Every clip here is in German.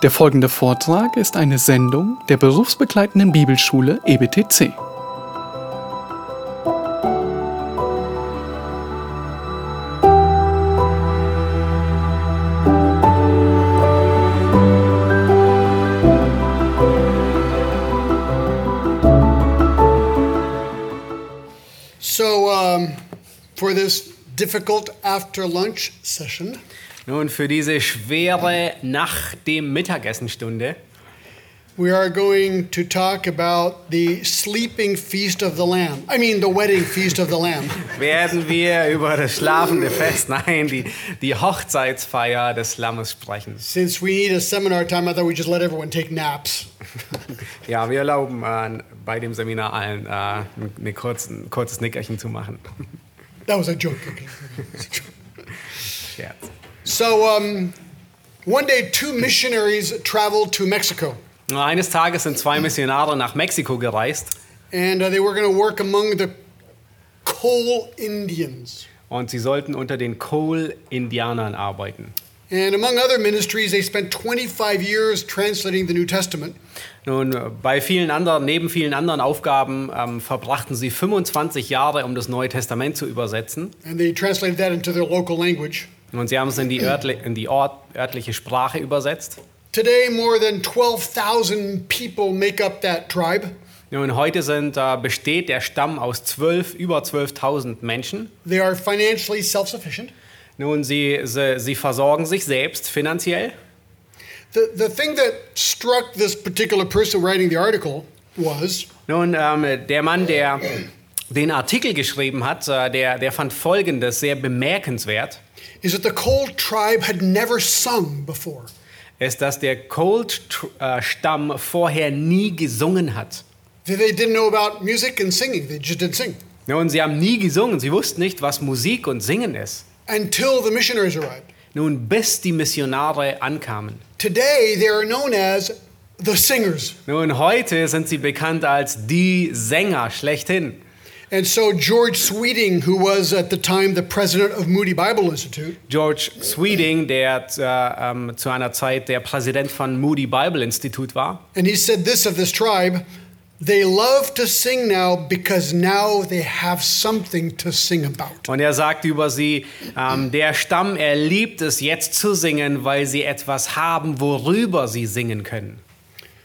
Der folgende Vortrag ist eine Sendung der berufsbegleitenden Bibelschule EBTC. So, um, for this difficult after lunch session, Nun, für diese schwere nach dem Mittagessenstunde we are going to talk about the sleeping feast of the Lamb. I mean, the wedding feast of the Lamb. werden wir über das schlafende Fest, nein, die, die Hochzeitsfeier des Lammes sprechen. Since we need a seminar time, I thought we'd just let everyone take naps. Ja, wir erlauben äh, bei dem Seminar allen äh, ein kurzen, kurzes Nickerchen zu machen. That was a joke. Okay. Scherz. So, um, one day, two missionaries traveled to Mexico, eines Tages sind zwei Missionare nach Mexiko gereist and uh, they were going to work among the Cole Indians. und sie sollten unter den Cole-Indianern arbeiten. And among other ministries, they spent 25 years translating the New Testament. Nun, bei vielen anderen, neben vielen anderen Aufgaben ähm, verbrachten sie 25 Jahre, um das Neue Testament zu übersetzen. And they translated that into their local language. Und sie haben es in die, örtli in die Ort örtliche Sprache übersetzt. Today, more than 12,000 people make up that tribe. Nun, heute sind, äh, besteht der Stamm aus 12, über 12.000 Menschen. They are financially self. Nun, sie, sie, sie versorgen sich selbst finanziell. The, the thing that struck this particular person writing the article was Nun, ähm, der Mann, der den Artikel geschrieben hat, äh, der, der fand Folgendes sehr bemerkenswert, is that the Cole tribe had never sung before. ist, dass der Colt-Stamm vorher nie gesungen hat. They they didn't know about music and singing, they just didn't sing Nun, sie haben nie gesungen, sie wussten nicht, was Musik und Singen ist. until the missionaries arrived. Nun, bis die Missionare ankamen. Today, they are known as the singers. Nun, heute sind sie bekannt als die Sänger schlechthin. And so, George Sweeting, who was at the time the president of Moody Bible Institute, George Sweeting, der äh, ähm, zu einer Zeit der Präsident von Moody Bible Institute war, and he said this of this tribe they love to sing now because now they have something to sing about. und er sagt über sie, ähm, der Stamm, er liebt es jetzt zu singen, weil sie etwas haben, worüber sie singen können.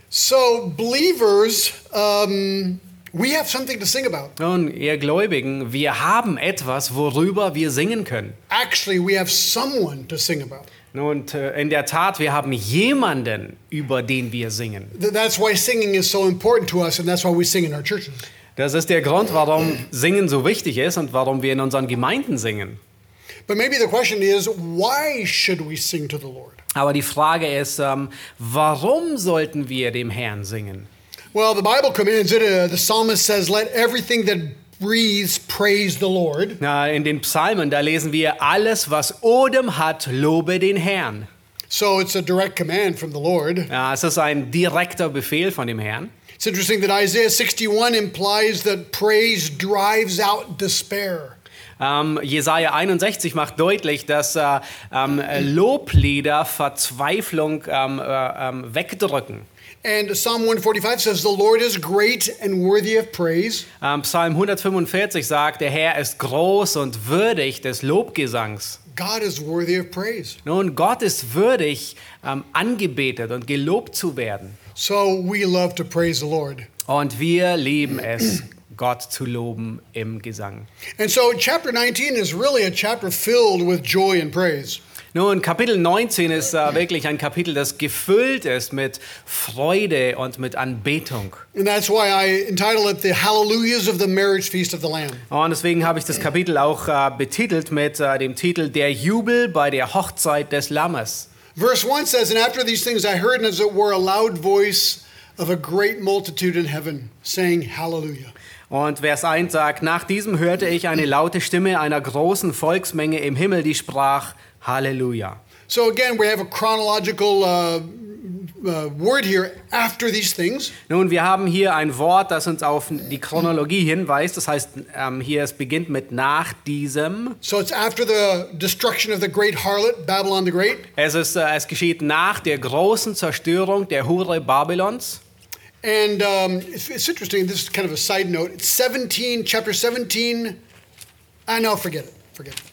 So, believers, um, we have something to sing about. Nun, ihr Gläubigen, wir haben etwas, worüber wir singen können. Actually, we have someone to sing about. Nun, in der Tat, wir haben jemanden, über den wir singen. Th- That's why singing is so important to us, and that's why we sing in our churches. Das ist der Grund, warum Singen so wichtig ist und warum wir in unseren Gemeinden singen. But maybe the question is why should we sing to the Lord? Aber die Frage ist, ähm, warum sollten wir dem Herrn singen? Well, the Bible commands it. Uh, the psalmist says, Let everything that breathes praise the Lord. Na, in den Psalmen, da lesen wir, alles, was Odem hat, lobe den Herrn. So it's a direct command from the Lord. Ja, es ist ein direkter Befehl von dem Herrn. It's interesting that Isaiah 61 implies that praise drives out despair. Ähm, Jesaja 61 macht deutlich, dass äh, ähm, Loblieder Verzweiflung ähm, äh, ähm, wegdrücken. And Psalm 145 says, The Lord is great and worthy of praise. Ähm, Psalm 145 sagt, der Herr ist groß und würdig des Lobgesangs. God is worthy of praise. Nun, Gott ist würdig, ähm, angebetet und gelobt zu werden. So we love to praise the Lord. Und wir lieben es, Gott zu loben im Gesang. And so chapter 19 is really a chapter filled with joy and praise. Nun, Kapitel 19 ist äh, wirklich ein Kapitel, das gefüllt ist mit Freude und mit Anbetung. And that's why I entitle it The Hallelujahs of the Marriage Feast of the Lamb. Und deswegen habe ich das Kapitel auch äh, betitelt mit äh, dem Titel Der Jubel bei der Hochzeit des Lammes. Verse 1 says, And after these things I heard, as it were, a loud voice of a great multitude in heaven, saying, Hallelujah. Und Vers 1 sagt, nach diesem hörte ich eine laute Stimme einer großen Volksmenge im Himmel, die sprach, Halleluja. So again, we have a chronological uh, uh, word here, after these things. Nun, wir haben hier ein Wort, das uns auf die Chronologie hinweist. Das heißt, ähm, hier es beginnt mit nach diesem. So it's after the destruction of the great harlot, Babylon the Great. Es, ist, äh, es geschieht nach der großen Zerstörung der Hure Babylons. And um, it's, it's interesting. This is kind of a side note. It's 17, chapter 17. I know, forget it. Forget it.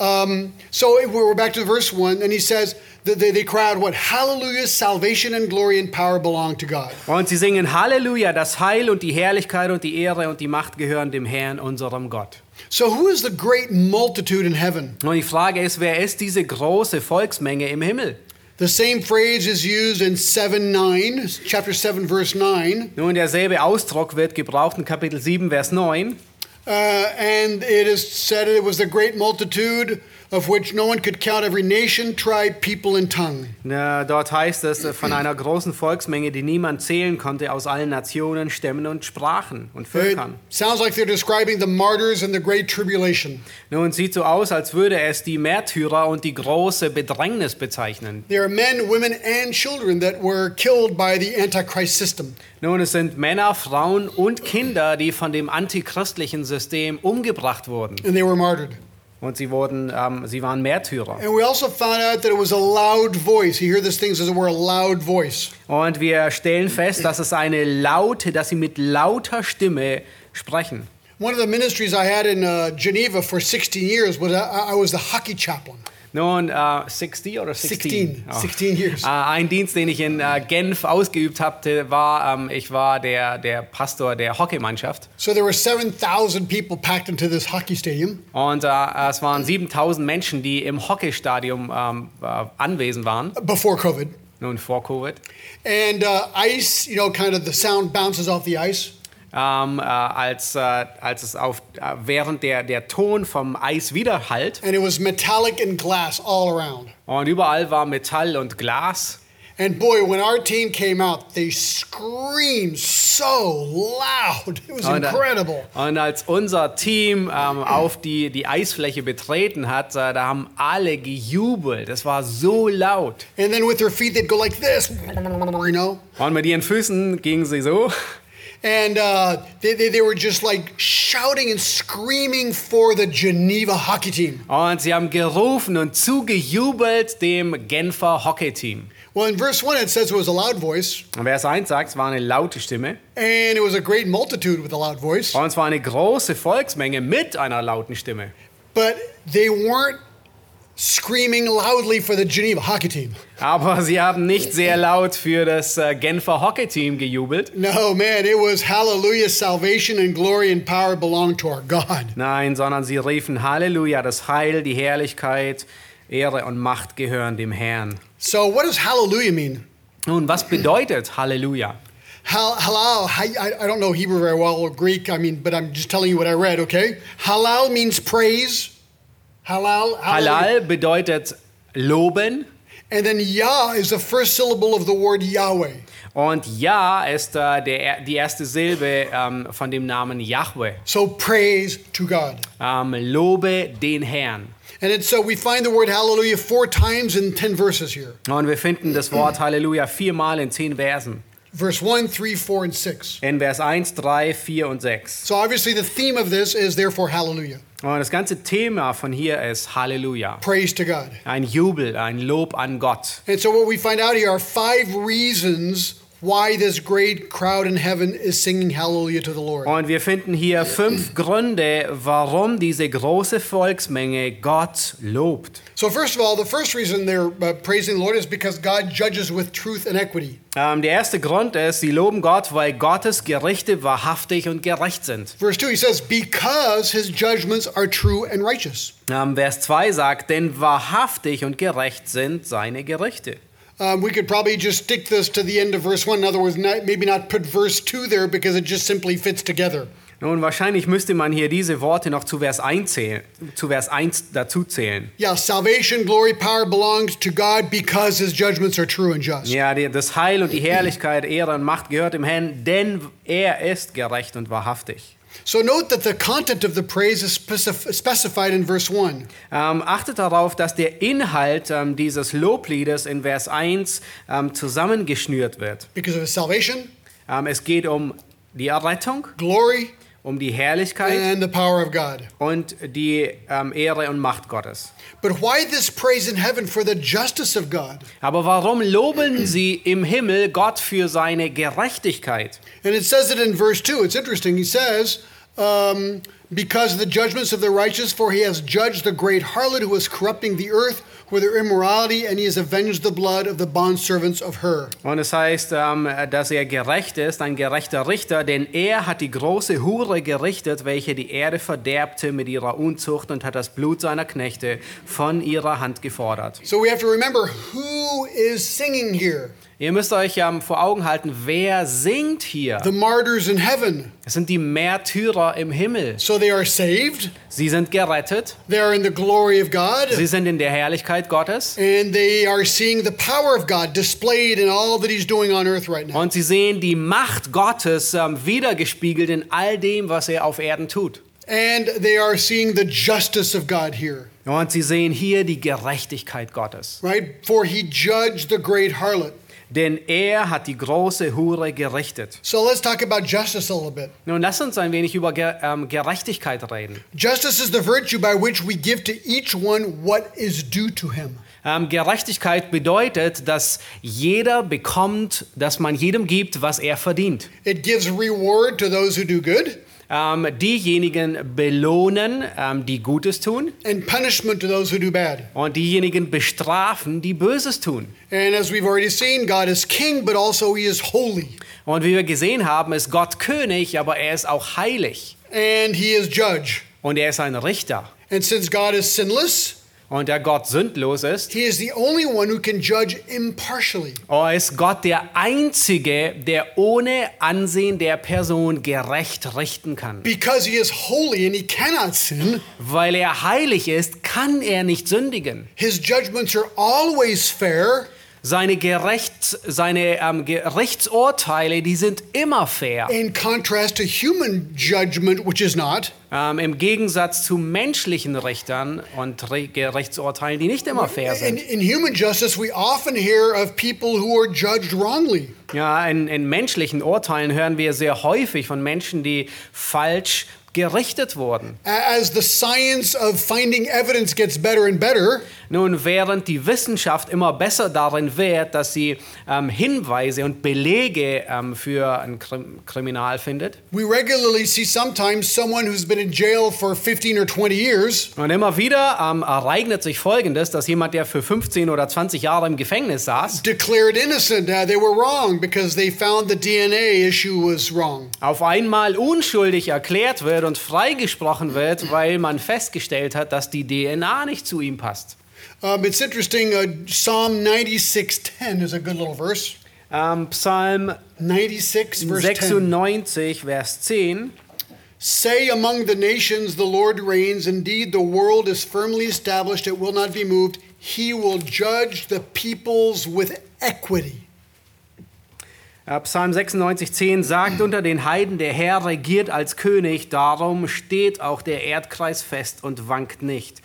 Um, so we're back to verse 1, and he says that they, they cry out, What? Hallelujah, salvation and glory and power belong to God. Und sie singen Halleluja, das Heil und die Herrlichkeit und die Ehre und die Macht gehören dem Herrn, unserem Gott. So, who is the great multitude in heaven? Und die Frage ist, wer ist diese große Volksmenge im Himmel? The same phrase is used in 7 9, chapter 7, verse 9. Nun, derselbe Ausdruck wird gebraucht in Kapitel 7, Vers 9. Uh, and it is said it was the great multitude of which no one could count every nation, tribe, people, and tongue. Ja, dort heißt es äh, von einer großen Volksmenge, die niemand zählen konnte, aus allen Nationen, Stämmen und Sprachen und It Völkern. sounds like they're describing the martyrs in the Great Tribulation. Nun sieht so aus, als würde es die Märtyrer und die große Bedrängnis bezeichnen. They are men, women, and children that were killed by the Antichrist system. Nun, es sind Männer, Frauen und Kinder, die von dem antichristlichen System umgebracht wurden. And they were martyred. Und sie, wurden, ähm, sie waren Märtyrer. And we also found out that it was a loud voice. You hear this thing says we're a loud voice. Und wir stellen fest, dass es eine laute, dass sie mit lauter Stimme sprechen. One of the ministries I had in uh, Geneva for 16 years was I, I was the hockey chaplain. Nun, äh, 60 oder 16? 16, Oh. 16 years. Äh, ein Dienst, den ich in äh, Genf ausgeübt hatte, war, ähm, ich war der, der Pastor der Hockeymannschaft. So there were 7,000 people packed into this hockey stadium. Und es waren 7000 Menschen, die im Hockeystadion ähm, äh, anwesend waren, before COVID. nun vor Covid. And uh, ice, you know, kind of the sound bounces off the ice. Ähm, äh, als, äh, als es auf, äh, während der, der Ton vom Eis widerhallt And it was metallic and glass all around. und überall war Metall und Glas. And boy, when our team came out, they screamed so loud. It was Und, äh, incredible. Und als unser Team ähm, auf die, die Eisfläche betreten hat, äh, da haben alle gejubelt. Es war so laut. And then with their feet, they'd go like this, you know? Und mit ihren Füßen gingen sie so. And uh, they, they, they were just like shouting and screaming for the Geneva hockey team. Und sie haben gerufen und zugejubelt dem Genfer Hockeyteam. Well, in verse 1, it says it was a loud voice, Und Vers 1 sagt, es war eine laute Stimme. and it was a great multitude with a loud voice, Und es war eine große Volksmenge mit einer lauten Stimme. but they weren't screaming loudly for the Geneva hockey team. Aber sie haben nicht sehr laut für das äh, Genfer Hockeyteam gejubelt. No, man, it was hallelujah, salvation and glory and power belong to our God. Nein, sondern sie riefen Halleluja, das Heil, die Herrlichkeit, Ehre und Macht gehören dem Herrn. So, what does hallelujah mean? Nun, was bedeutet Halleluja? Hal- Halal, I don't know Hebrew very well or Greek, I mean, but I'm just telling you what I read, okay? Halal means praise. Halal. Halal bedeutet loben And then Yah is the first syllable of the word Yahweh. und Ja ist äh, der, die erste Silbe ähm, von dem Namen Yahweh. So praise to God. Ähm, lobe den Herrn. And it's, so we find the word hallelujah four times in 10 verses here. Und wir finden das Wort Halleluja viermal in zehn Versen. Verse 1, 3, 4, and 6. In Vers 1, 3, 4 und 6. So obviously the theme of this is therefore hallelujah. Und das ganze Thema von hier ist Halleluja. Praise to God. Ein Jubel, ein Lob an Gott. And so what we find out here are five reasons why this great crowd in heaven is singing hallelujah to the Lord. Und wir finden hier fünf Gründe, warum diese große Volksmenge Gott lobt. So first of all, the first reason they're uh, praising the Lord is because God judges with truth and equity. Ähm, der erste Grund ist, sie loben Gott, weil Gottes Gerichte wahrhaftig und gerecht sind. Verse 2, he says, because his judgments are true and righteous. Ähm, Vers 2 sagt, denn wahrhaftig und gerecht sind seine Gerichte. Um, we could probably just stick this to the end of verse 1. In other words, not, maybe not put verse 2 there because it just simply fits together. Nun, wahrscheinlich müsste man hier diese Worte noch zu Vers 1, zählen, zu Vers 1 dazu zählen. Yeah, salvation, glory, power belongs to God because his judgments are true and just. Ja, das Heil und die Herrlichkeit, Ehre und Macht gehört dem Herrn, denn er ist gerecht und wahrhaftig. So note that the content of the praise is specified in verse 1. Ähm, achtet darauf, dass der Inhalt ähm, dieses Lobliedes in Vers 1 ähm, zusammengeschnürt wird. Because of his salvation, Ähm, es geht um die Errettung, glory, um die Herrlichkeit and the power of God. und die ähm, Ehre und Macht Gottes. But why this praise in heaven for the justice of God? Aber warum loben sie im Himmel Gott für seine Gerechtigkeit? And it says it in verse 2. It's interesting. He says, um, Because of the judgments of the righteous, for he has judged the great harlot who is corrupting the earth with her immorality, and he has avenged the blood of the bondservants of her. Und es heißt, ähm, dass er gerecht ist, ein gerechter Richter, denn er hat die große Hure gerichtet, welche die Erde verderbte mit ihrer Unzucht und hat das Blut seiner Knechte von ihrer Hand gefordert. So we have to remember who is singing here Ihr müsst euch ähm, vor Augen halten, wer singt hier? the martyrs in heaven. Es sind die Märtyrer im Himmel. So they are saved, Sie sind gerettet, they are in the glory of God, sie sind in der Herrlichkeit Gottes and they are seeing the power of God displayed in all that he's doing on earth right now. und sie sehen die Macht Gottes ähm, wiedergespiegelt in all dem, was er auf Erden tut. And they are seeing the justice of God here, Und sie sehen hier die Gerechtigkeit Gottes. right? For he judged the great harlot. Denn er hat die große Hure gerichtet. So let's talk about justice a little bit. Nun lass uns ein wenig über ähm, Gerechtigkeit reden. Justice is the virtue by which we give to each one what is due to him. Ähm, Gerechtigkeit bedeutet, dass jeder bekommt, dass man jedem gibt, was er verdient. It gives reward to those who do good Ähm, diejenigen belohnen, ähm, die Gutes tun, and punishment to those who do bad. und diejenigen bestrafen, die Böses tun. And as we've already seen, God is king, but also he is holy. Und wie wir gesehen haben, ist Gott König, aber er ist auch heilig. And he is judge. Und er ist ein Richter. And since God is sinless, Und der Gott sündlos ist, he is the only one who can judge impartially. oh, ist Gott der Einzige, der ohne Ansehen der Person gerecht richten kann. Because he is holy and he cannot sin, Weil er heilig ist, kann er nicht sündigen. his judgments are always fair Seine, Gerechts, seine ähm, Gerichtsurteile, die sind immer fair. in contrast to human judgment, which is not. Ähm, Im Gegensatz zu menschlichen Richtern und Re Gerichtsurteilen, die nicht immer fair In, sind. in human justice, we often hear of people who are judged wrongly. Ja, in, in menschlichen Urteilen hören wir sehr häufig von Menschen, die falsch gerichtet wurden. As the science of finding evidence gets better and better, Nun, während die Wissenschaft immer besser darin wird, dass sie ähm, Hinweise und Belege ähm, für ein Krim Kriminal findet, we regularly see sometimes someone who's been in jail for 15 or 20 years und immer wieder ähm, ereignet sich Folgendes, dass jemand, der für 15 oder 20 Jahre im Gefängnis saß, declared innocent. Uh, they were wrong because they found the DNA issue was wrong. auf einmal unschuldig erklärt wird und freigesprochen wird, weil man festgestellt hat, dass die DNA nicht zu ihm passt. Um, it's interesting. Uh, Psalm 96:10 is a good little verse. Ähm, Psalm 96 verse 10. 96, Vers 10. Say among the nations, the Lord reigns. Indeed, the world is firmly established; it will not be moved. He will judge the peoples with equity. Äh, Psalm 96, 10 sagt unter den Heiden, der Herr regiert als König, darum steht auch der Erdkreis fest und wankt nicht.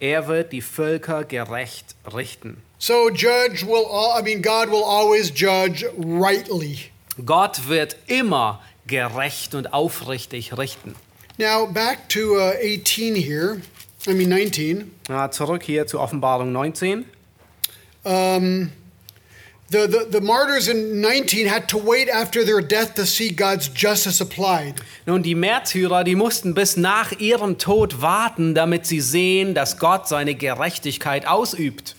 Er wird die Völker gerecht richten. So, judge will. All, I mean, God will always judge rightly. Gott wird immer gerecht und aufrichtig richten. Now, back to uh, 18 here. I mean 19. Ja, zurück hier zur Offenbarung 19. Um, the, the, the martyrs in 19 had to wait after their death to see God's justice applied. Nun, die Märtyrer, die mussten bis nach ihrem Tod warten, damit sie sehen, dass Gott seine Gerechtigkeit ausübt.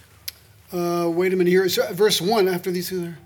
Uh, wait a minute here. So, verse 1 after these two there.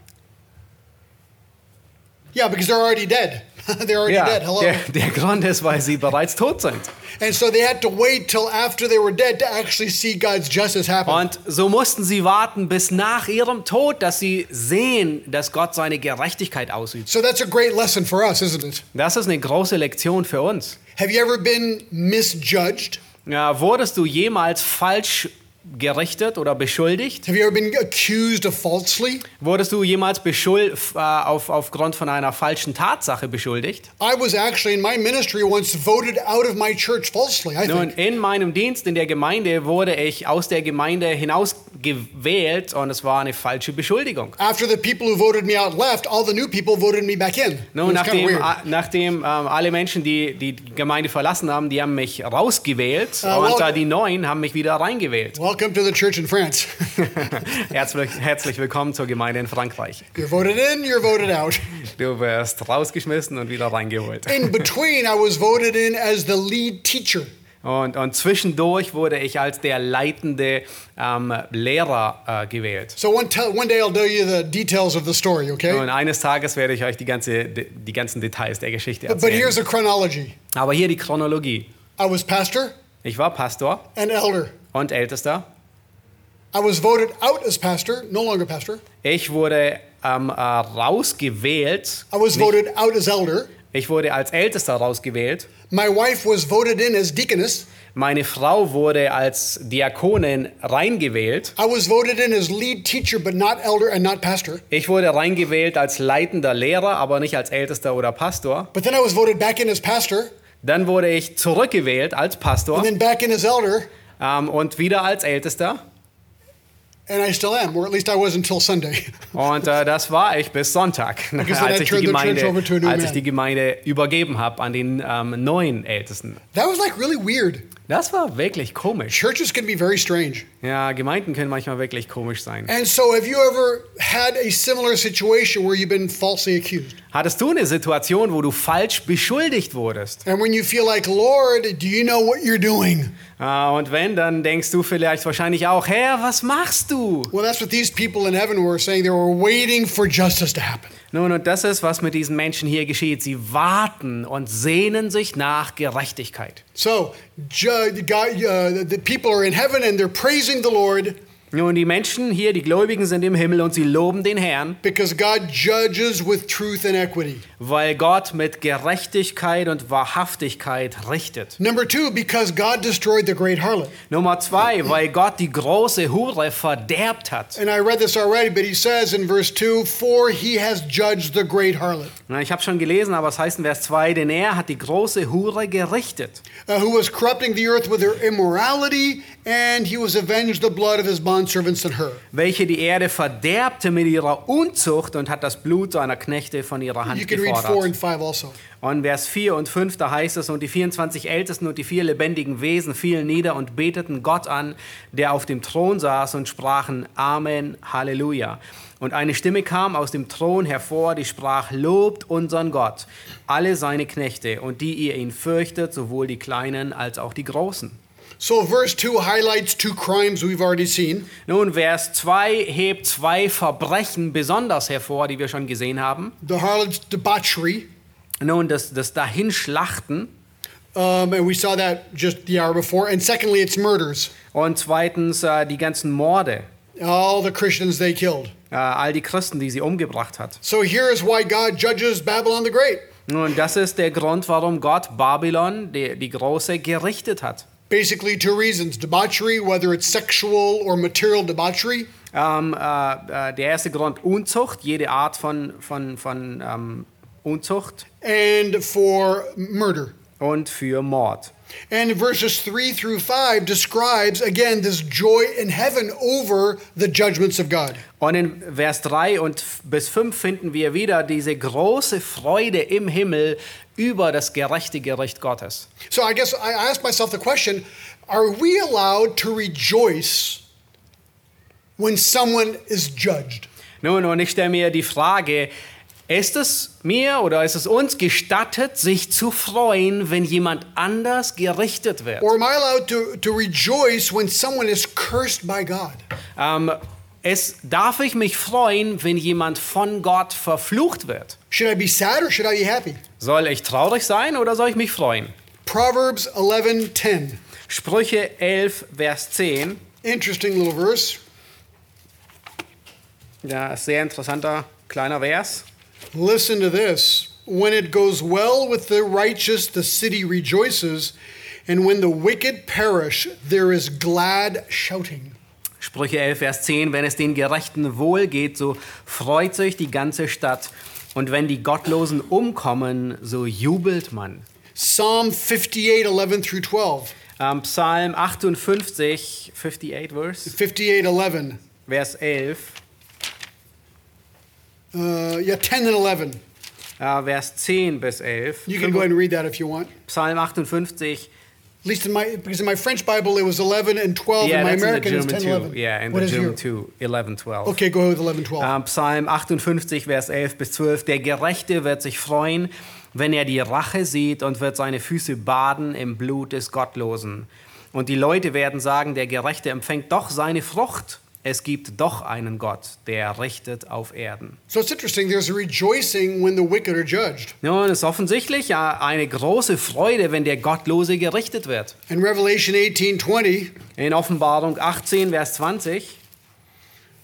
Yeah, because they're already dead. they're already Ja, dead. Hello. der, der Grund ist, weil sie bereits tot sind. And so they had to wait till after they were dead to actually see God's justice happen. Und so mussten sie warten bis nach ihrem Tod, dass sie sehen, dass Gott seine Gerechtigkeit ausübt. So that's a great lesson for us, isn't it? Das ist eine große Lektion für uns. Have you ever been misjudged? Ja, wurdest du jemals falsch gerichtet oder beschuldigt? Have you ever been accused of falsely? Wurdest du jemals beschuld, äh, auf, aufgrund von einer falschen Tatsache beschuldigt? I was actually in my ministry once voted out of my church falsely, I Nun, think. in meinem Dienst in der Gemeinde wurde ich aus der Gemeinde hinausgewählt und es war eine falsche Beschuldigung. After the people who voted me out left, all the new people voted me back in. Nun, nachdem, nachdem ähm, alle Menschen, die die Gemeinde verlassen haben, die haben mich rausgewählt Ah, und well- die Neuen haben mich wieder reingewählt. Welcome to the church in France. herzlich, herzlich willkommen zur Gemeinde in Frankreich. you're voted in, you're voted out. Du wirst rausgeschmissen und wieder reingeholt. In between, I was voted in as the lead teacher. Und, und zwischendurch wurde ich als der leitende ähm, Lehrer äh, gewählt. So one, one day I'll tell you the details of the story, okay? Und eines Tages werde ich euch die, ganze, die ganzen Details der Geschichte But, but here's erzählen. a chronology. Aber hier die Chronologie. I was pastor Ich war Pastor and elder. Und Ältester. I was voted out as pastor, no longer pastor. Ich wurde ähm, äh, rausgewählt. I was Nicht- voted out as elder. Ich wurde als Ältester rausgewählt. My wife was voted in as deaconess. Meine Frau wurde als Diakonin reingewählt. I was voted in as lead teacher, but not elder and not pastor. Ich wurde reingewählt als leitender Lehrer, aber nicht als Ältester oder Pastor. But then I was voted back in as pastor, Dann wurde ich zurückgewählt als Pastor elder, ähm, und wieder als Ältester. and I still am, or at least I was until Sunday. Und äh, das war ich bis Sonntag, als ich, die Gemeinde, als ich die Gemeinde übergeben habe an den ähm, neuen Ältesten. that was like really weird. Das war wirklich komisch. Churches can be very strange. Ja, Gemeinden können manchmal wirklich komisch sein. And so, have you ever had a similar situation where you've been falsely accused? Hattest du eine Situation, wo du falsch beschuldigt wurdest? And when you feel like, Lord, do you know what you're doing? Ah, und wenn, dann denkst du vielleicht wahrscheinlich auch, Herr, was machst du? Well, that's what these people in heaven were saying. They were waiting for justice to happen. Nun, und das ist, was mit diesen Menschen hier geschieht. Sie warten und sehnen sich nach Gerechtigkeit. So, ju- God, uh, the people are in heaven and they're praising the Lord Nun, die Menschen hier, die Gläubigen sind im Himmel und sie loben den Herrn, because God judges with truth and equity. weil Gott mit Gerechtigkeit und Wahrhaftigkeit richtet. Number two, because God destroyed the great harlot. Nummer zwei, weil Gott die große Hure verderbt hat. And I read this already, but he says in verse 2 For he has judged the great harlot, Na, Ich habe schon gelesen, aber es heißt in Vers 2, denn er hat die große Hure gerichtet. uh, who was corrupting the earth with her immorality, and he was avenged the blood of his bondservants and her. welche die Erde verderbte mit ihrer Unzucht und hat das Blut seiner Knechte von ihrer You Hand can read 4 gefordert. and 5 also. Und Vers 4 und 5, da heißt es, und die 24 Ältesten und die vier lebendigen Wesen fielen nieder und beteten Gott an, der auf dem Thron saß und sprachen Amen, Halleluja. Und eine Stimme kam aus dem Thron hervor, die sprach, lobt unseren Gott, alle seine Knechte und die ihr ihn fürchtet, sowohl die Kleinen als auch die Großen. So, verse 2 highlights two crimes we've already seen. Nun, Vers 2 hebt zwei Verbrechen besonders hervor, die wir schon gesehen haben. The harlot's debauchery, Nun, das, das Dahinschlachten um, and we saw that just the hour before. And secondly, it's murders. und zweitens äh, die ganzen Morde, All the Christians they killed. äh, all die Christen, die sie umgebracht hat. So, here is why God judges Babylon the Great. Nun, das ist der Grund, warum Gott Babylon, die, die Große, gerichtet hat. Basically, two reasons debauchery, whether it's sexual or material debauchery, äh, äh, der erste Grund, Unzucht, jede Art von, von, von ähm, Unzucht and for murder. und für Mord. And verses 3 through 5 describes again this joy in heaven over the judgments of God. Und in Vers 3 und bis 5 finden wir wieder diese große Freude im Himmel über das gerechte Gericht Gottes. So I guess I asked myself the question are we allowed to rejoice when someone is judged? Nun, und ich stelle mir die Frage, ist es mir oder ist es uns gestattet, sich zu freuen, wenn jemand anders gerichtet wird? Or am I allowed to, to rejoice when someone is cursed by God? Ähm, es, darf ich mich freuen, wenn jemand von Gott verflucht wird? Should I be sad or should I be happy? Soll ich traurig sein oder soll ich mich freuen? Proverbs 11:10. Sprüche 11, Vers 10. Interesting little verse. Ja, sehr interessanter kleiner Vers. Listen to this. When it goes well with the righteous, the city rejoices, and when the wicked perish, there is glad shouting. Sprüche 11, Vers 10, wenn es den Gerechten wohl geht, so freut sich die ganze Stadt. Und wenn die Gottlosen umkommen, so jubelt man. Psalm 58, 11 through 12. Ähm, Psalm 58, 58 Verse, 58, 11. Vers 11, Uh, yeah, 10 and 11. äh, Vers 10 bis 11. You can go ahead and read that if you want. Psalm 58, At least in my, because in my French Bible it was 11 and 12. yeah, in my that's in the American German 10 too. 11. Yeah, in What the is German your- too, 11, 12. Okay, go ahead with 11, 12. Ähm, Psalm 58, Vers 11 bis 12. Der Gerechte wird sich freuen, wenn er die Rache sieht und wird seine Füße baden im Blut des Gottlosen. Und die Leute werden sagen, der Gerechte empfängt doch seine Frucht. Es gibt doch einen Gott, der richtet auf Erden. so it's interesting. There's a rejoicing when the wicked are judged. Nun, es ist offensichtlich ja eine große Freude, wenn der Gottlose gerichtet wird. In Revelation 18, 20, In Offenbarung 18, Vers 20.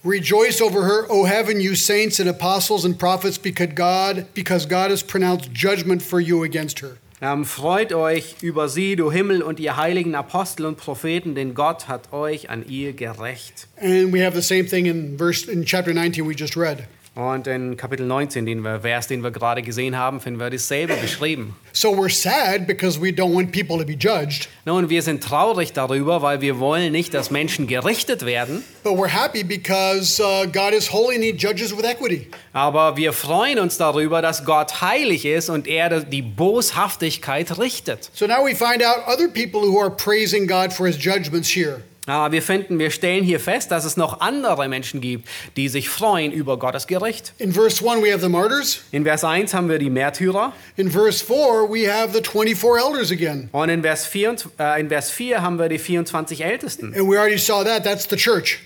rejoice over her, O heaven, you saints and apostles and prophets, because God, because God has pronounced judgment for you against her. Ähm, freut euch über sie, du Himmel und ihr heiligen Apostel und Propheten, denn Gott hat euch an ihr gerecht. And we have the same thing in verse in chapter 19 we just read. Und in Kapitel 19, den wir, Vers, den wir gerade gesehen haben, finden wir dasselbe beschrieben. So we're sad because we don't want people to be judged, Nun, wir sind traurig darüber, weil wir wollen nicht, dass Menschen gerichtet werden, but we're happy because uh, God is holy and He judges with equity. aber wir freuen uns darüber, dass Gott heilig ist und er die Boshaftigkeit richtet. So now we find out other people who are praising God for His judgments here. Aber wir finden, wir stellen hier fest, dass es noch andere Menschen gibt, die sich freuen über Gottes Gericht. In verse 1, we have the martyrs. In Vers 1 haben wir die Märtyrer In verse 4, we have the 24 elders again. und in Vers 4, äh, in Vers 4 haben wir die 24 Ältesten. And we already saw that. That's the church.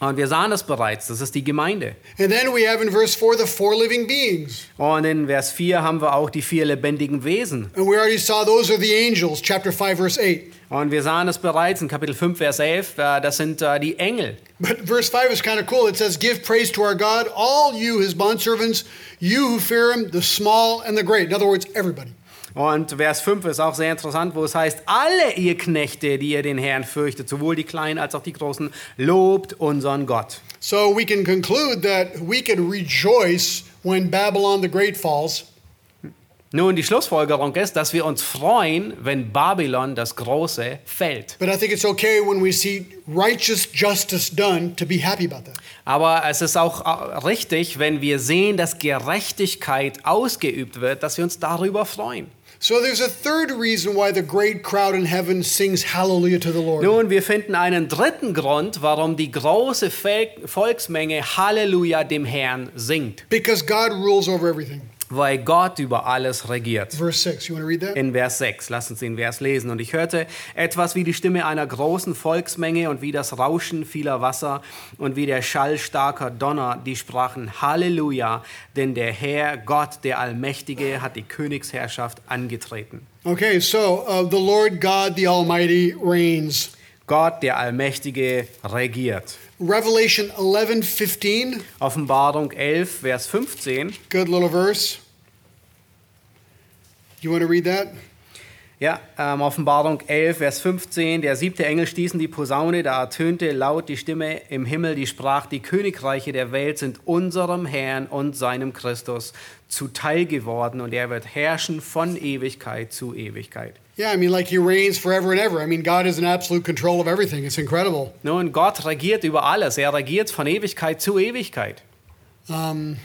Und wir sahen das bereits, das ist die Gemeinde. And then we have in verse 4 the four living beings. Und in Vers 4 haben wir auch die vier lebendigen Wesen. And we already saw those are the angels, chapter 5, verse 8. Und wir sahen es bereits in Kapitel 5, Vers 11, äh, das sind äh, die Engel. But verse 5 is kind of cool. It says, Give praise to our God, all you, his bondservants, you who fear him, the small and the great. In other words, everybody. Und Vers 5 ist auch sehr interessant, wo es heißt, alle ihr Knechte, die ihr den Herrn fürchtet, sowohl die Kleinen als auch die Großen, lobt unseren Gott. So we can conclude that we can rejoice when Babylon the Great falls. Nun, die Schlussfolgerung ist, dass wir uns freuen, wenn Babylon das Große fällt. But I think it's okay when we see righteous justice done to be happy about that. Aber es ist auch äh, richtig, wenn wir sehen, dass Gerechtigkeit ausgeübt wird, dass wir uns darüber freuen. So there's a third reason why the great crowd in heaven sings hallelujah to the Lord. Nun, wir finden einen dritten Grund, warum die große Volk- Volksmenge Halleluja dem Herrn singt, Because God rules over everything. Weil Gott über alles regiert. Verse 6. You want to read that? In Vers 6, lass uns den Vers lesen. Und ich hörte etwas wie die Stimme einer großen Volksmenge und wie das Rauschen vieler Wasser und wie der Schall starker Donner, die sprachen Halleluja, denn der Herr, Gott, der Allmächtige, hat die Königsherrschaft angetreten. Okay, so uh, the Lord God the Almighty reigns. Gott, der Allmächtige, regiert. Revelation 11 15. Offenbarung 11, Vers 15. Good little verse. You want to read that? Ja, ähm, Offenbarung 11, Vers 15. Der siebte Engel stießen die Posaune, da ertönte laut die Stimme im Himmel, die sprach, die Königreiche der Welt sind unserem Herrn und seinem Christus zuteil geworden und er wird herrschen von Ewigkeit zu Ewigkeit. Yeah, I mean, like he reigns forever and ever. I mean, God is in absolute control of everything. It's incredible. Nun, Gott regiert über alles. Er regiert von Ewigkeit zu Ewigkeit. Um,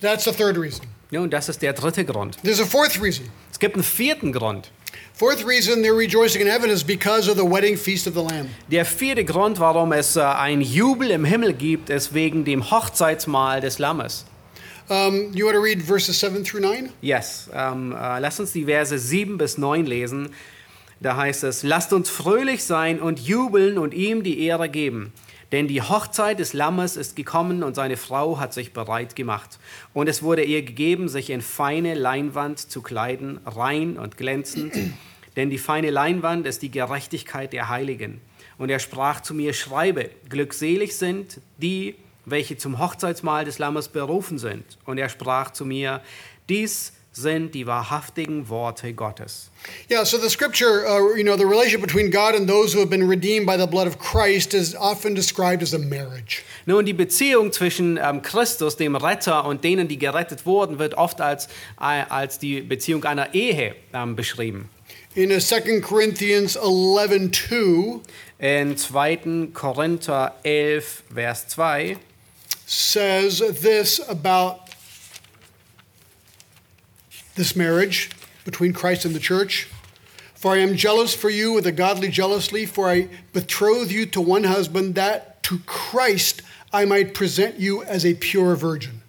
that's the third reason. Nun, das ist der dritte Grund. There's a fourth reason. Es gibt einen vierten Grund. Fourth reason they're rejoicing in heaven is because of the wedding feast of the Lamb. Der vierte Grund, warum es äh, ein Jubel im Himmel gibt, ist wegen dem Hochzeitsmahl des Lammes. Um, you want to read verses 7 through 9? Yes, ähm, äh, lass uns die Verse 7 bis 9 lesen. Da heißt es, lasst uns fröhlich sein und jubeln und ihm die Ehre geben. Denn die Hochzeit des Lammes ist gekommen und seine Frau hat sich bereit gemacht. Und es wurde ihr gegeben, sich in feine Leinwand zu kleiden, rein und glänzend. Denn die feine Leinwand ist die Gerechtigkeit der Heiligen. Und er sprach zu mir, schreibe, glückselig sind die, welche zum Hochzeitsmahl des Lammes berufen sind. Und er sprach zu mir, dies sind die wahrhaftigen Worte Gottes. Yeah, so the scripture, uh, you know, the relationship between God and those who have been redeemed by the blood of Christ is often described as a marriage. Nun, die Beziehung zwischen ähm, Christus, dem Retter, und denen, die gerettet wurden, wird oft als, äh, als die Beziehung einer Ehe ähm, beschrieben. In uh, 2 Corinthians 11 2 In 2. Korinther 11, Vers 2 says this about this marriage between Christ and the church. For I am jealous for you with a godly jealousy, for I betroth you to one husband, that to Christ I might present you as a pure virgin.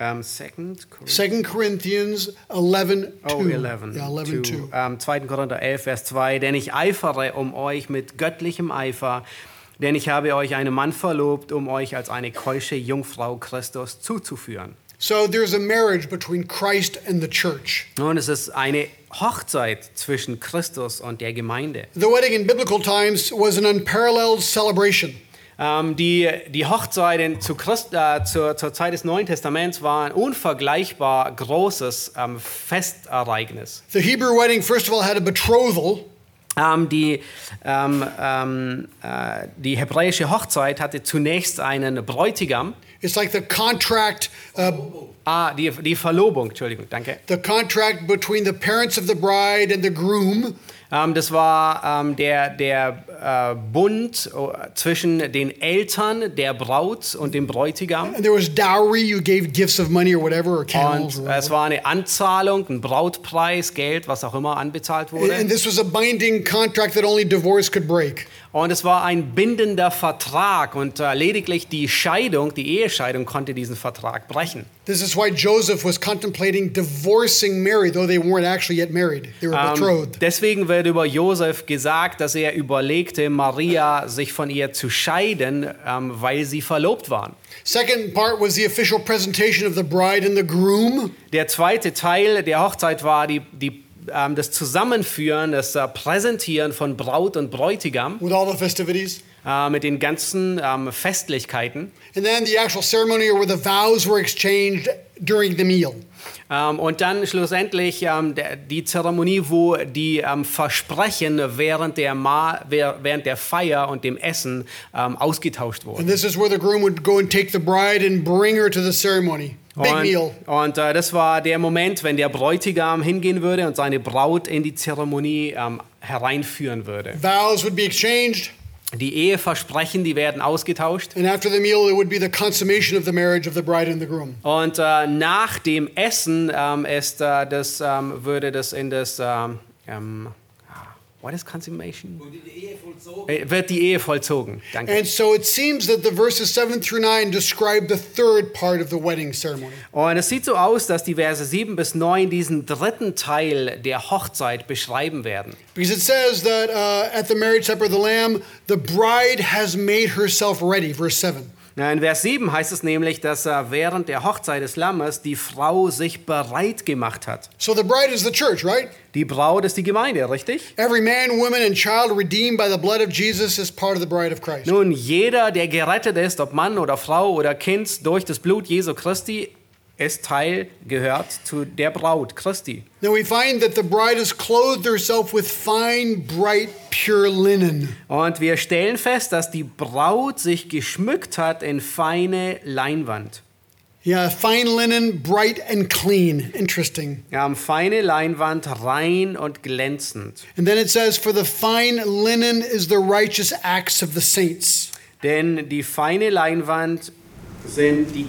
ähm, 2. Korinther 2 Corinthians 11 2. Oh, 11. Yeah, 11 to, 2. ähm, 2. Korinther 11, Vers 2. Denn ich eifere um euch mit göttlichem Eifer, denn ich habe euch einen Mann verlobt, um euch als eine keusche Jungfrau Christus zuzuführen. So there's a marriage between Christ and the church. Nun, es ist eine Hochzeit zwischen Christus und der Gemeinde. The wedding in biblical times was an unparalleled celebration. Ähm, die, die Hochzeit in, zu Christ, äh, zur, zur Zeit des Neuen Testaments war ein unvergleichbar großes ähm, Festereignis. The Hebrew wedding, first of all, had a betrothal, Ähm, die, ähm, ähm, äh, die hebräische Hochzeit hatte zunächst einen Bräutigam. It's like the contract, uh, Ah, die, die Verlobung, Entschuldigung, danke. the contract between the parents of the bride and the groom. Ähm, das war ähm, der, der äh, Bund äh, zwischen den Eltern der Braut und dem Bräutigam. And there was dowry. You gave gifts of money or whatever, or camels. Und Or es war eine Anzahlung, ein Brautpreis, Geld, was auch immer anbezahlt and wurde. this was a binding contract that only divorce could break. Und es war ein bindender Vertrag und äh, lediglich die Scheidung, die Ehescheidung konnte diesen Vertrag brechen. This is why Joseph was contemplating divorcing Mary, though they weren't actually yet married. They were Ähm, betrothed. deswegen wird über Josef gesagt, dass er überlegte, Maria sich von ihr zu scheiden, ähm, weil sie verlobt waren. Second part was the official presentation of the bride and the groom. Der zweite Teil der Hochzeit war die, die, ähm, das Zusammenführen, das äh, Präsentieren von Braut und Bräutigam with all the festivities. äh, mit den ganzen ähm, Festlichkeiten. And then the actual ceremony where the vows were exchanged during the meal. Ähm, und dann schlussendlich ähm, der, die Zeremonie, wo die ähm, Versprechen während der, Ma während der Feier und dem Essen ausgetauscht wurden. Und, und äh, das war der Moment, wenn der Bräutigam hingehen würde und seine Braut in die Zeremonie ähm, hereinführen würde. Vows would be exchanged. Die Eheversprechen, die werden ausgetauscht. Und äh, nach dem Essen ähm, ist äh, das, ähm, würde das in das ähm, ähm, what is consummation? Äh, Wird die Ehe vollzogen. Danke. And so it seems that the verses 7 through 9 describe the third part of the wedding ceremony. Und es sieht so aus, dass die Verse 7 bis 9 diesen dritten Teil der Hochzeit beschreiben werden. Because it says that uh, at the marriage supper of the Lamb, the bride has made herself ready. Verse 7. In Vers 7 heißt es nämlich, dass äh, während der Hochzeit des Lammes die Frau sich bereit gemacht hat. So the bride is the church, right? Die Braut ist die Gemeinde, richtig? Every man, woman, and child redeemed by the blood of Jesus is part of the bride of Christ. Nun, jeder, der gerettet ist, ob Mann oder Frau oder Kind, durch das Blut Jesu Christi, ist Teil, gehört zu der Braut Christi. Now we find that the bride has clothed herself with fine, bright, pure linen. Und wir stellen fest, dass die Braut sich geschmückt hat in feine Leinwand. Yeah, fine linen, bright and clean. Interesting. Ja, feine Leinwand, rein und glänzend. And then it says, For the fine linen is the righteous acts of the saints. Denn die feine Leinwand sind die,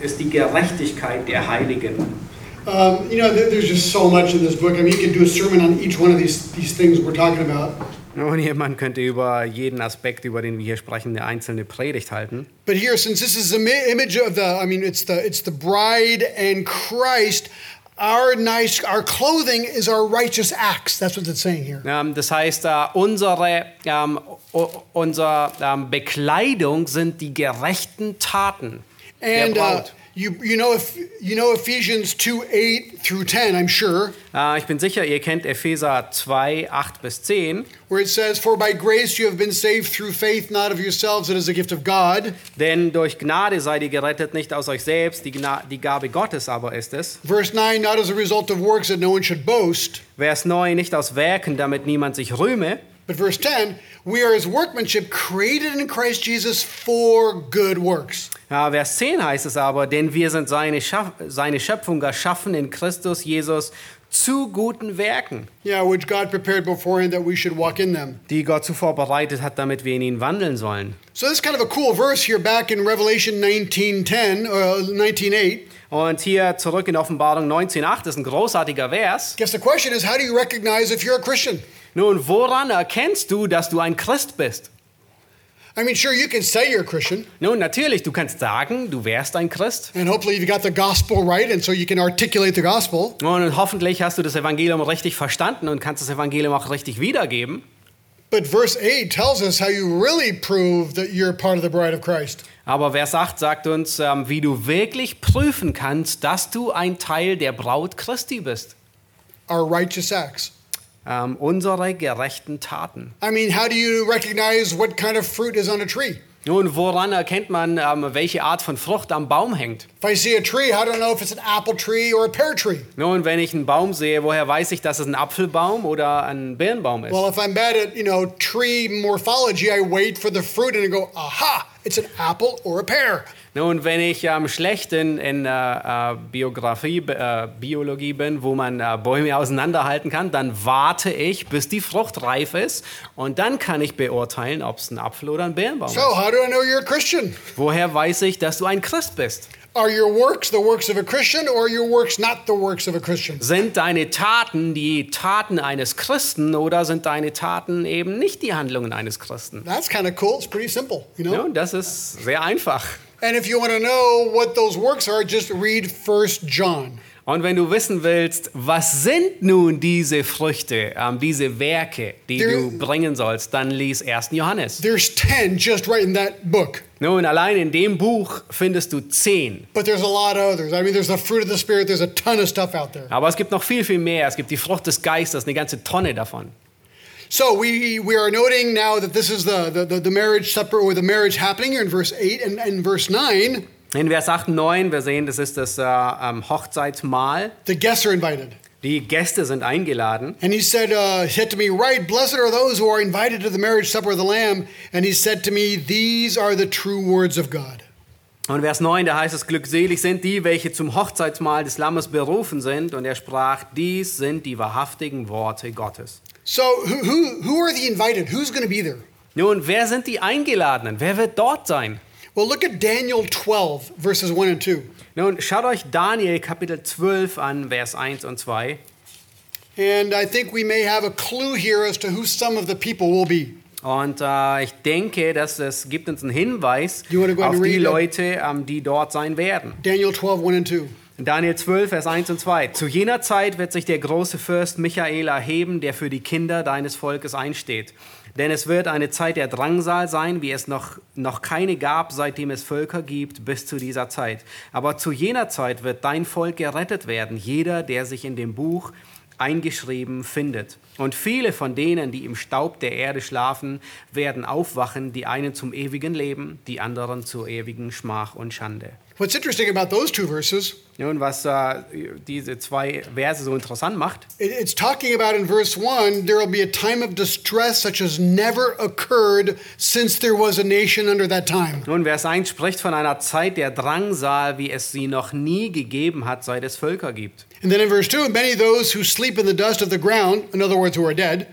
ist die Gerechtigkeit der Heiligen. Um, you know, there- there's just so much in this book. I mean, you could do a sermon on each one of these, these things we're talking about. Und jemand könnte über jeden Aspekt, über den wir hier sprechen, eine einzelne Predigt halten. But here, since this is the mi- image of the, I mean, it's the it's the bride and Christ. Our nice, our clothing is our righteous acts. That's what it's saying here. Ähm, das heißt, äh, unsere ähm, o- unser, ähm, Bekleidung sind die gerechten Taten. der And uh, Braut. You, you, know, if, you know Ephesians 2 8 through 10, I'm sure, Äh, ich bin sicher, ihr kennt Epheser 2, 8 bis 10. where it says, For by grace you have been saved through faith, not of yourselves, it is a gift of God. Denn durch Gnade seid ihr gerettet, nicht aus euch selbst, die, Gna die Gabe Gottes aber ist es. Verse 9, not as a result of works that no one should boast. Vers 9, nicht aus Werken, damit niemand sich rühme. But verse 10, we are his workmanship created in Christ Jesus for good works. Ja, Vers 10 heißt es aber, denn wir sind seine, Schaff seine Schöpfung erschaffen in Christus Jesus zu guten Werken, Yeah, which God prepared beforehand that we should walk in them. die Gott zuvor bereitet hat, damit wir in ihnen wandeln sollen. So this is kind of a cool verse here back in Revelation 19:10 or 19:8. Und hier zurück in Offenbarung 19,8 ist ein großartiger Vers. Guess the question is, how do you recognize if you're a Christian? Nun, woran erkennst du, dass du ein Christ bist? I mean, sure, you can say you're a Christian, Nun, natürlich, du kannst sagen, du wärst ein Christ. and hopefully you've got the gospel right, and so you can articulate the gospel. Und hoffentlich hast du das Evangelium richtig verstanden und kannst das Evangelium auch richtig wiedergeben. But verse 8 tells us how you really prove that you're part of the bride of Christ. Aber Vers 8 sagt uns, ähm, wie du wirklich prüfen kannst, dass du ein Teil der Braut Christi bist. Our righteous acts. Ähm, unsere gerechten Taten. I mean, how do you recognize what kind of fruit is on a tree? Nun, woran erkennt man, ähm, welche Art von Frucht am Baum hängt? Tree? Nun, wenn ich einen Baum sehe, woher weiß ich, dass es ein Apfelbaum oder ein Birnbaum ist? Well, if I'm bad at, you know, tree morphology, I wait for the fruit and I go, aha, it's an apple or a pear. Nun, wenn ich ähm, schlecht in, in äh, äh, Biografie, äh, Biologie bin, wo man äh, Bäume auseinanderhalten kann, dann warte ich, bis die Frucht reif ist und dann kann ich beurteilen, ob es ein Apfel oder ein Birnbaum So, ist. how do I know you're a Christian? Woher weiß ich, dass du ein Christ bist? Are your works the works of a Christian or are your works not the works of a Christian? Sind deine Taten die Taten eines Christen oder sind deine Taten eben nicht die Handlungen eines Christen? That's kind of cool. It's pretty simple, you know? Nun, das ist sehr einfach. And if you want to know what those works are, just read First John. Und wenn du wissen willst, was sind nun diese Früchte, ähm, diese Werke, die There- du bringen sollst, dann lies 1. Johannes. There's 10 just right in that book. Nun, allein in dem Buch findest du zehn. But there's a lot of others. I mean, there's the fruit of the Spirit. There's a ton of stuff out there. Aber es gibt noch viel, viel mehr. Es gibt die Frucht des Geistes, eine ganze Tonne davon. So we, we are noting now that this is the, the, the, marriage supper or the marriage happening here in verse 8 and, and verse 9. In Vers 8 und 9, wir sehen, das ist das äh, ähm, Hochzeitsmahl. The guests are invited. Die Gäste sind eingeladen. And he said, uh, he said to me, Right, blessed are those who are invited to the marriage supper of the Lamb. And he said to me, These are the true words of God. Und Vers 9, da heißt es, glückselig sind die, welche zum Hochzeitsmahl des Lammes berufen sind. Und er sprach, dies sind die wahrhaftigen Worte Gottes. So who, who, who are the invited? Who's going to be there? Nun, wer sind die Eingeladenen? Wer wird dort sein? Well, look at Daniel 12, verses 1 and 2. Nun, schaut euch Daniel Kapitel 12 an, Vers 1 und 2. And I think we may have a clue here as to who some of the people will be. Und äh, ich denke, dass es gibt uns einen Hinweis You wanna go ahead auf die? Leute, ähm, die dort sein werden. Daniel 12, 1 and 2. Daniel 12, Vers 1 und 2. Zu jener Zeit wird sich der große Fürst Michael erheben, der für die Kinder deines Volkes einsteht. Denn es wird eine Zeit der Drangsal sein, wie es noch, noch keine gab, seitdem es Völker gibt, bis zu dieser Zeit. Aber zu jener Zeit wird dein Volk gerettet werden, jeder, der sich in dem Buch eingeschrieben findet. Und viele von denen, die im Staub der Erde schlafen, werden aufwachen, die einen zum ewigen Leben, die anderen zur ewigen Schmach und Schande. What's interesting about those two verses, Nun, was äh, diese zwei Verse so interessant macht, it- it's talking about in verse 1 there will be a time of distress such as never occurred since there was a nation under that time. nun, Vers 1 spricht von einer Zeit der Drangsal, wie es sie noch nie gegeben hat, seit es Völker gibt. And then in verse 2, many those who sleep in the dust of the ground, in other words, who are dead,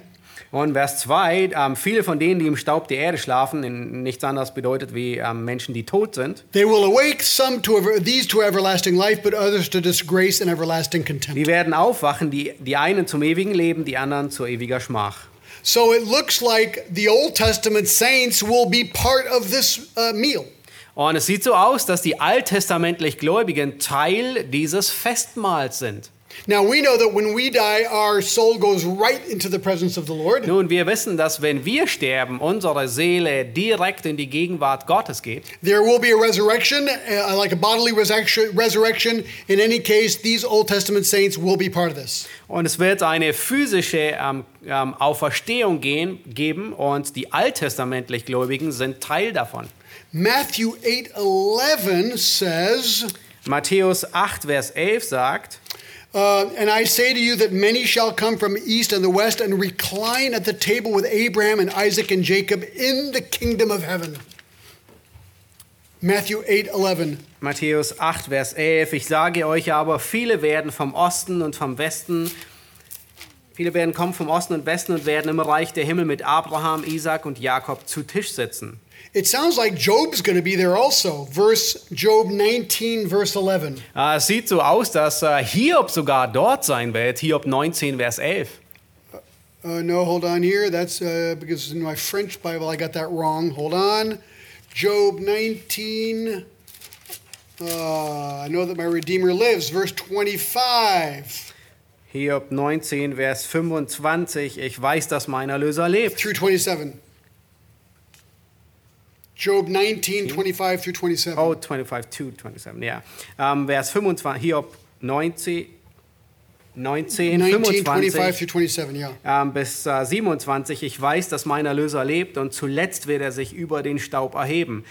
Und Vers 2, ähm, viele von denen, die im Staub der Erde schlafen, in nichts anderes bedeutet wie ähm, Menschen, die tot sind, they will awake some to ever, these to everlasting life, but others to disgrace and everlasting contempt. die werden aufwachen, die, die einen zum ewigen Leben, die anderen zu ewiger Schmach. So it looks like the Old Testament saints will be part of this uh, meal. Und es sieht so aus, dass die alttestamentlich Gläubigen Teil dieses Festmahls sind. Now we know that when we die, our soul goes right into the presence of the Lord. Nun, wir wissen, dass wenn wir sterben, unsere Seele direkt in die Gegenwart Gottes geht. There will be a resurrection, uh, like a bodily resurrection. In any case, these Old Testament saints will be part of this. Und es wird eine physische ähm, ähm, Auferstehung gehen, geben und die alttestamentlich Gläubigen sind Teil davon. Matthew 8:11 says, Matthäus 8, Vers 11 sagt, uh, "And I say to you that many shall come from east and the west and recline at the table with Abraham and Isaac and Jacob in the kingdom of heaven." Matthew 8:11. Matthäus 8, Vers 11, ich sage euch aber, viele werden vom Osten und vom Westen, viele werden kommen vom Osten und Westen und werden im Reich der Himmel mit Abraham, Isaac und Jakob zu Tisch sitzen. It sounds like Job's going to be there also. Verse Job 19 verse 11. Äh, es sieht so aus, dass äh, Hiob sogar dort sein wird, Hiob 19, Vers 11. Uh, no, hold on here. That's uh, because in my French Bible I got that wrong. Hold on. Job 19. Uh, I know that my Redeemer lives. Verse 25 Hiob 19, Vers 25, ich weiß, dass mein Erlöser lebt. through 27. Job 19, 25 through 27. Oh, 25 to 27, ja. Ähm, Vers 25, Hiob 19, 19, 19, 25 25 through 27, yeah. ähm, bis äh, 27, ich weiß, dass mein Erlöser lebt und zuletzt wird er sich über den Staub erheben.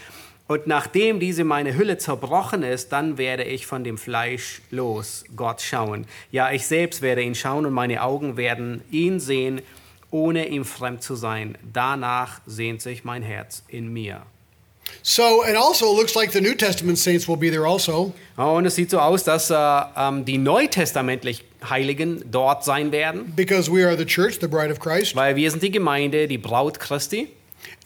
Und nachdem diese meine Hülle zerbrochen ist, dann werde ich von dem Fleisch los Gott schauen. Ja, ich selbst werde ihn schauen und meine Augen werden ihn sehen, ohne ihm fremd zu sein. Danach sehnt sich mein Herz in mir. So, and also it looks like the New Testament saints will be there also. Und es sieht so aus, dass ähm, die neutestamentlich Heiligen dort sein werden, because we are the church, the bride of Christ. weil wir sind die Gemeinde, die Braut Christi.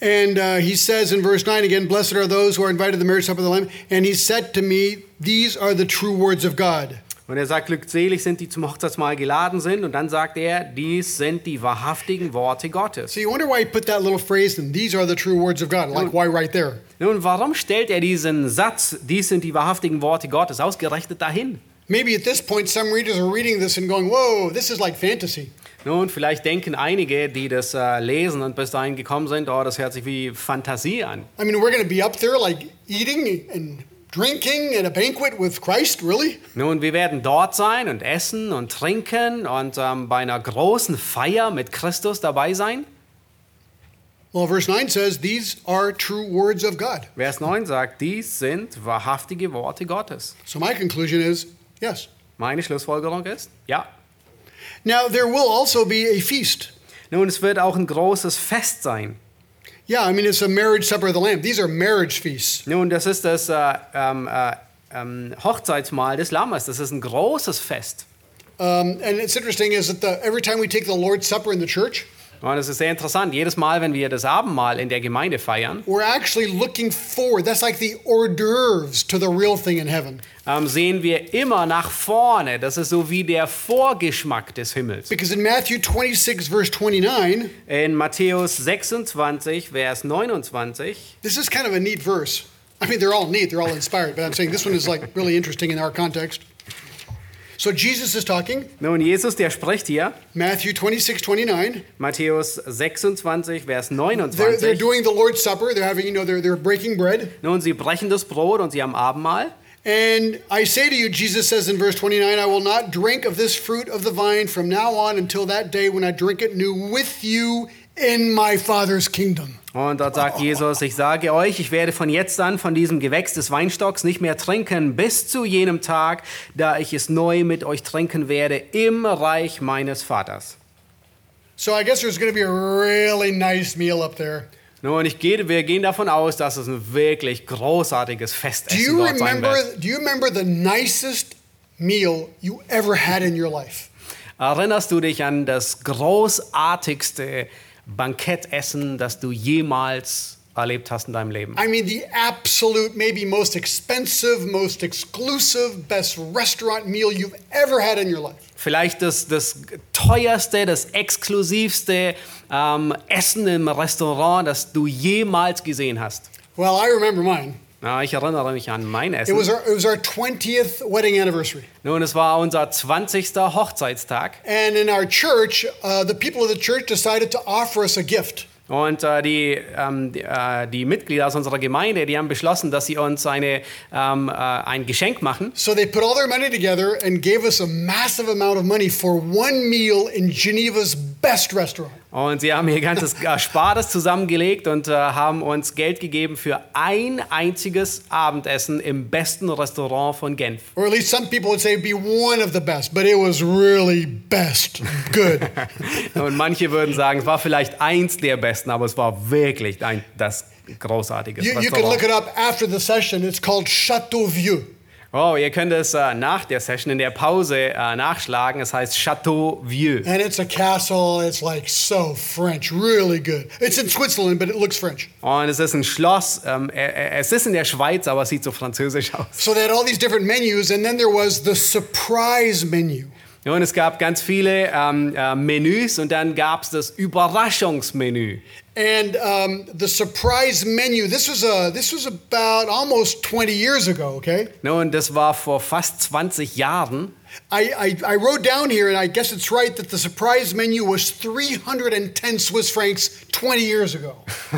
And uh, he says in verse 9 again, Blessed are those who are invited to the marriage supper of the Lamb. And he said to me, These are the true words of God. Und er sagt, glückselig sind die zum Hochzeitsmahl geladen sind. Und dann sagt er, dies sind die wahrhaftigen Worte Gottes. So you wonder why he put that little phrase in, These are the true words of God. Like, why right there? Nun, warum stellt er diesen Satz, dies sind die wahrhaftigen Worte Gottes, ausgerechnet dahin? Maybe at this point, some readers are reading this and going, Whoa, this is like fantasy. Nun, vielleicht denken einige, die das äh, lesen und bis dahin gekommen sind, oh, das hört sich wie Fantasie an. I mean, we're going to be up there like eating and drinking at a banquet with Christ, really? Nun, wir werden dort sein und essen und trinken und ähm, bei einer großen Feier mit Christus dabei sein. Well, verse 9 says, These are true words of God. Vers 9 sagt, dies sind wahrhaftige Worte Gottes. So my conclusion is, yes. Meine Schlussfolgerung ist, ja. Now, there will also be a feast. Nun, es wird auch ein großes Fest sein. Yeah, I mean, it's a marriage supper of the Lamb. These are marriage feasts. Nun, das ist das äh, ähm, äh, ähm, Hochzeitsmahl des Lammes. Das ist ein großes Fest. Um, and it's interesting is that the, every time we take the Lord's Supper in the church, Und es ist sehr interessant. Jedes Mal, wenn wir das Abendmahl in der Gemeinde feiern, we're actually looking forward. That's like the hors d'oeuvres to the real thing in heaven. ähm, sehen wir immer nach vorne. Das ist so wie der Vorgeschmack des Himmels. Because in Matthew 26, verse 29, In Matthäus 26, Vers 29, this is kind of a neat verse. I mean, they're all neat, they're all inspired, but I'm saying this one is like really interesting in our context. So Jesus is talking, nun Jesus, der spricht hier, Matthew 26, 29. Matthäus 26, Vers They're, they're doing the Lord's Supper. They're having, you know, they're, they're breaking bread. Nun, sie brechen das Brot und sie haben Abendmahl. And I say to you, Jesus says in verse 29, I will not drink of this fruit of the vine from now on until that day when I drink it new with you in my Father's kingdom. Und dort sagt Jesus, ich sage euch, ich werde von jetzt an von diesem Gewächs des Weinstocks nicht mehr trinken, bis zu jenem Tag, da ich es neu mit euch trinken werde im Reich meines Vaters. So I guess there's going to be a really nice meal up there. Nun, ich gehe, wir gehen davon aus, dass es ein wirklich großartiges Do Festessen you dort sein remember wird. do you remember the nicest meal you ever had in your life? Erinnerst du dich an das großartigste Bankettessen, das du jemals erlebt hast in deinem Leben? I mean the absolute maybe most expensive, most exclusive, best restaurant meal you've ever had in your life. Vielleicht das, das teuerste, das exklusivste ähm, Essen im Restaurant, das du jemals gesehen hast. Well, I remember mine. Na, ich erinnere mich an mein It was our, it was our 20th wedding anniversary. Nun, es war unser 20. Hochzeitstag. And in our church, uh, the people of the church decided to offer us a gift. Und äh, die, ähm, die, äh, die Mitglieder aus unserer Gemeinde, die haben beschlossen, dass sie uns eine, ähm, äh, ein Geschenk machen. So they put all their money together and gave us a massive amount of money for one meal in Geneva's best restaurant. Und sie haben ihr ganzes Erspartes zusammengelegt und äh, haben uns Geld gegeben für ein einziges Abendessen im besten Restaurant von Genf. Or at least some people would say it'd be one of the best, but it was really best. Good. Und manche würden sagen, es war vielleicht eins der besten, aber es war wirklich ein, das großartige you, you can look Restaurant. it up after the session. It's called Chateau Vieux. Oh, ihr könnt es äh, nach der Session in der Pause äh, nachschlagen. Es heißt Chateau Vieux. And it's a castle. It's like so French, really good. It's in Switzerland, but it looks French. Und es ist ein Schloss. Ähm, äh, äh, es ist in der Schweiz, aber es sieht so französisch aus. So they had all these different menus, and then there was the surprise menu. Und es gab ganz viele ähm, äh, Menüs und dann gab es das Überraschungsmenü. And um, the surprise menu. This was a this was about almost 20 years ago. Okay, Nun, das war vor fast 20 Jahren. I, I I wrote down here, and I guess it's right that the surprise menu was 310 Swiss francs 20 years ago.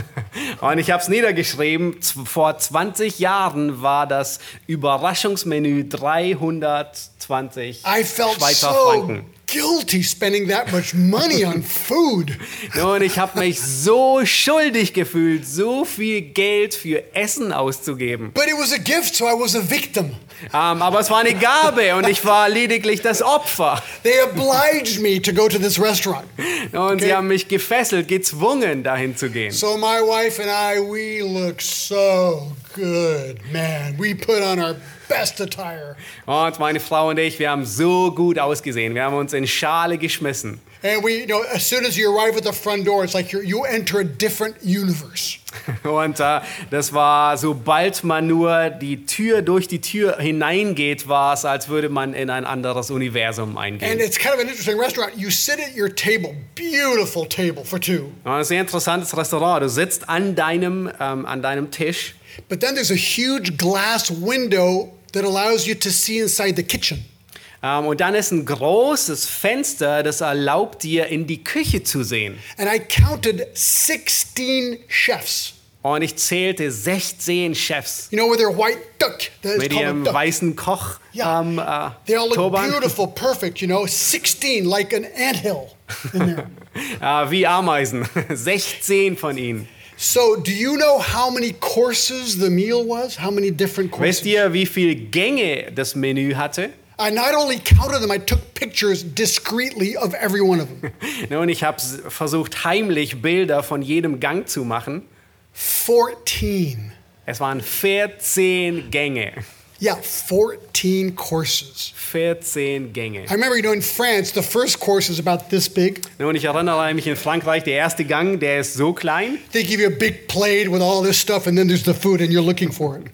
Und ich habe es niedergeschrieben. Vor 20 Jahren war das Überraschungsmenü 320 I felt Schweizer so Franken. Guilty spending that much money on food. Und ich habe mich so schuldig gefühlt, so viel Geld für Essen auszugeben. But it was a gift, so I was a victim. Ähm, aber es war eine Gabe und ich war lediglich das Opfer. They obliged me to go to this restaurant. Und sie haben mich gefesselt, gezwungen, dahin zu gehen. So my wife and I, we look so good, man. We put on our best attire. Und meine Frau und ich, wir haben so gut ausgesehen. Wir haben uns in Schale geschmissen. And we, you know, as soon as you arrive at the front door, it's like you're, you enter a different universe. Und äh, das war, sobald man nur die Tür durch die Tür hineingeht, war es, als würde man in ein anderes Universum And eingehen. it's kind of an interesting restaurant. You sit at your table, beautiful table for two. Ein sehr interessantes Restaurant. Du sitzt an deinem, ähm, an deinem Tisch But then there's a huge glass window that allows you to see inside the kitchen. ähm, und dann ist ein großes Fenster, das erlaubt dir, in die Küche zu sehen. And I counted 16 chefs. Und ich zählte 16 Chefs You know, with their white duck. That mit ihrem duck. weißen Koch Yeah. ähm, äh, They all look Turban. beautiful, perfect, you know, 16, like an anthill in there. Äh, wie Ameisen. 16 von ihnen. So, do you know how many courses the meal was? How many different courses? Wisst ihr, wie viele Gänge das Menü hatte? I not only counted them, I took pictures discreetly of every one of them. Nun, ich habe versucht, heimlich Bilder von jedem Gang zu machen. 14. Es waren 14 Gänge. Yeah, 14 courses. 14 Gänge. I remember, you know, in France, the first course is about this big. Nun, ich erinnere mich in Frankreich, der erste Gang, der ist so klein. They give you a big plate with all this stuff, and then there's the food, and you're looking for it.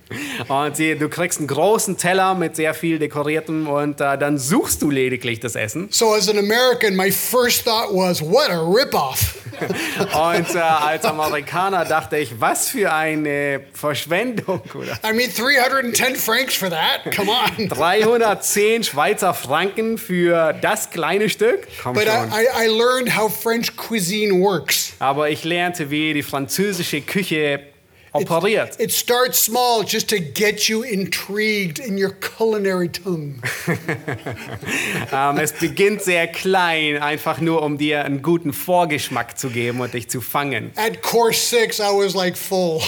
Und sie, du kriegst einen großen Teller mit sehr viel dekoriertem und äh, dann suchst du lediglich das Essen. So, as an American, my first thought was, what a ripoff. Und äh, als Amerikaner dachte ich, was für eine Verschwendung. Oder? I mean, 310 francs for that? Come on. 310 Schweizer Franken für das kleine Stück? Komm But schon. I, I, learned how French cuisine works. Aber ich lernte, wie die französische Küche operiert. It starts small just to get you intrigued in your culinary tongue. Ähm, es beginnt sehr klein, einfach nur um dir einen guten Vorgeschmack zu geben und dich zu fangen. At course six, I was like full.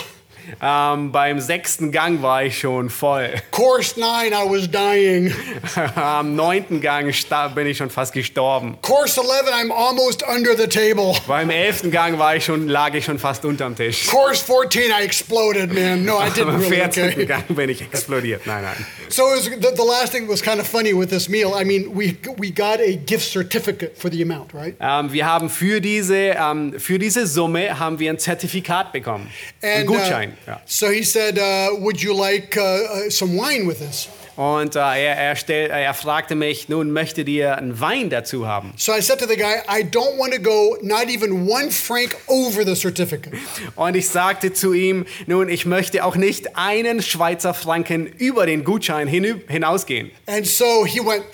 Ähm, beim sechsten Gang war ich schon voll. Course nine, I was dying. Am neunten Gang bin ich schon fast gestorben. Course 11, I'm almost under the table. Beim elften Gang war ich schon, lag ich schon fast unterm Tisch. Course 14, I exploded, man. No, I didn't Am really. 14. Okay. Gang bin ich explodiert. Nein, nein. So was, the, the last thing was kind of funny with this meal. I mean, we we got a gift certificate for the amount, right? Ähm, wir haben für diese, ähm, für diese Summe haben wir ein Zertifikat bekommen. Ein uh, Gutschein. Ja. so he said, uh, "Would you like uh, uh, some wine with this?" Und äh, er, er, stell, er fragte mich, nun möchtet ihr einen Wein dazu haben? So I said to the guy, I don't want to go not even one franc over the certificate. Und ich sagte zu ihm, nun, ich möchte auch nicht einen Schweizer Franken über den Gutschein hinü- hinausgehen. And so he went,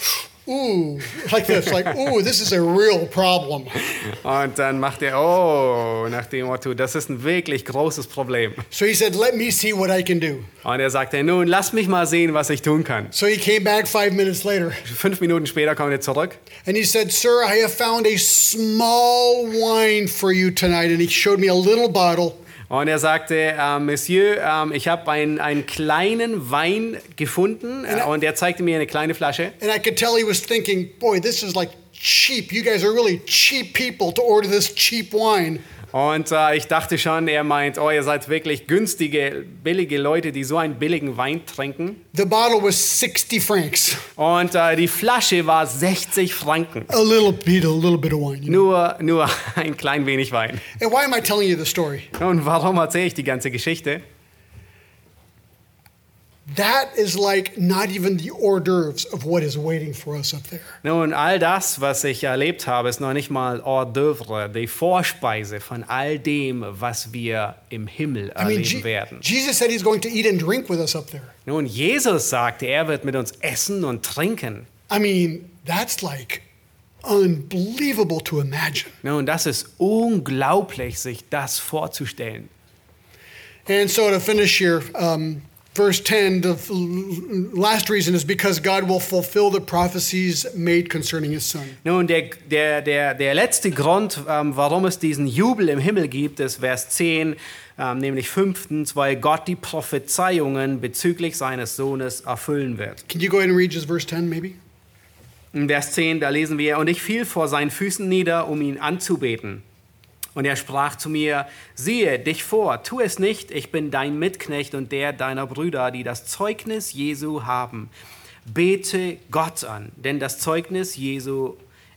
ooh, like this, like, ooh, this is a real problem. Und dann macht er, oh, nach dem Motto, das ist ein wirklich großes Problem. So he said, let me see what I can do. Und er sagte, nun, lass mich mal sehen, was ich tun kann. So he came back five minutes later Fünf Minuten später kommt er zurück and he said, Sir, I have found a small wine for you tonight. And he showed me a little bottle. Und er sagte, äh, Monsieur, ähm, ich habe einen, einen kleinen Wein gefunden äh, und er zeigte mir eine kleine Flasche. And I could tell he was thinking, boy, this is like cheap. You guys are really cheap people to order this cheap wine. Und äh, ich dachte schon, er meint, oh, ihr seid wirklich günstige, billige Leute, die so einen billigen Wein trinken. The bottle was 60 francs. Und äh, die Flasche war 60 Franken. A little bit, a little bit of wine. You know? Nur, nur ein klein wenig Wein. And why am I telling you the story? Und warum erzähle ich die ganze Geschichte? That is like not even the hors d'oeuvres of what is waiting for us up there. Nun, all das, was ich erlebt habe, ist noch nicht mal hors d'oeuvre, die Vorspeise von all dem, was wir im Himmel I mean, erleben Je- werden. Jesus said he's going to eat and drink with us up there. Nun, Jesus sagte, er wird mit uns essen und trinken. I mean, that's like unbelievable to imagine. Nun, das ist unglaublich, sich das vorzustellen. And so to finish here, um, verse 10, the last reason is because God will fulfill the prophecies made concerning his son. Nun, der, der, der, der letzte Grund, ähm, warum es diesen Jubel im Himmel gibt, ist Vers 10, ähm, nämlich fünftens, weil Gott die Prophezeiungen bezüglich seines Sohnes erfüllen wird. Can you go ahead and read just verse 10 maybe? In Vers 10, da lesen wir, und ich fiel vor seinen Füßen nieder, um ihn anzubeten. Und er sprach zu mir, siehe dich vor, tu es nicht, ich bin dein Mitknecht und der deiner Brüder, die das Zeugnis Jesu haben. Bete Gott an, denn das Zeugnis Jesu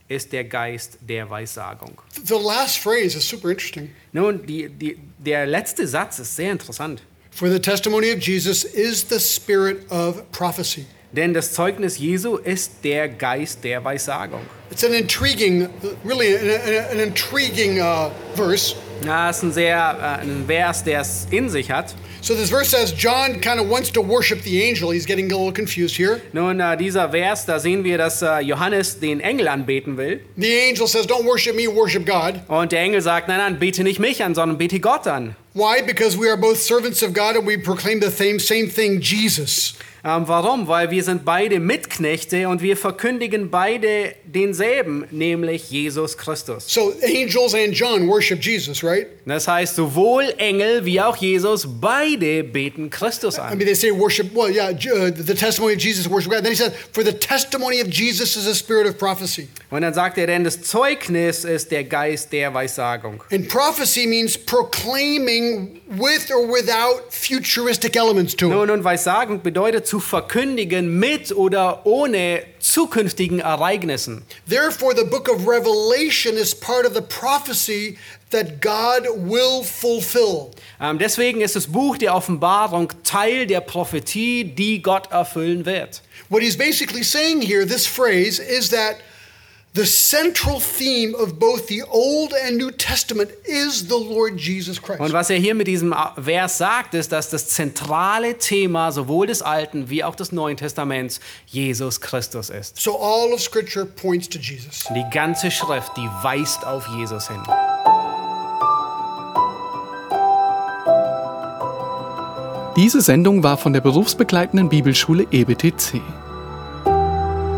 ist der Geist der Weissagung. The last phrase is super interesting. Nun, die, die, der letzte Satz ist sehr interessant. For the testimony of Jesus is the spirit of prophecy. Denn das Zeugnis Jesu ist der Geist der Weissagung. It's an intriguing, really an, an, intriguing uh, verse. Das ist ein sehr äh, ein Vers, der es in sich hat. So this verse says John kind of wants to worship the angel. He's getting a little confused here. Nun, äh, dieser Vers, da sehen wir, dass äh, Johannes den Engel anbeten will. The angel says, Don't worship me, worship God. Und der Engel sagt, nein, nein, bete nicht mich an, sondern bete Gott an. Why? Because we are both servants of God and we proclaim the same, same thing, Jesus. Ähm, warum? Weil wir sind beide Mitknechte und wir verkündigen beide denselben, nämlich Jesus Christus. So angels and John worship Jesus, right? Das heißt, sowohl Engel wie auch Jesus, beide beten Christus I an. mean, they say worship, well, yeah, uh, the testimony of Jesus, worship God. Then he says, For the testimony of Jesus is a spirit of prophecy. Und dann sagt er, denn das Zeugnis ist der Geist der Weissagung. And prophecy means proclaiming with or without futuristic elements to it. Nun, und Weissagung bedeutet zu verkündigen mit oder ohne zukünftigen Ereignissen. Therefore, the book of Revelation is part of the prophecy that God will fulfill. Ähm, deswegen ist das Buch der Offenbarung Teil der Prophetie, die Gott erfüllen wird. What he's basically saying here, this phrase, is that the central theme of both the Old and New Testament is the Lord Jesus Christ. Und was er hier mit diesem Vers sagt, ist, dass das zentrale Thema sowohl des Alten wie auch des Neuen Testaments Jesus Christus ist. So all of Scripture points to Jesus. Die ganze Schrift, die weist auf Jesus hin. Diese Sendung war von der berufsbegleitenden Bibelschule EBTC.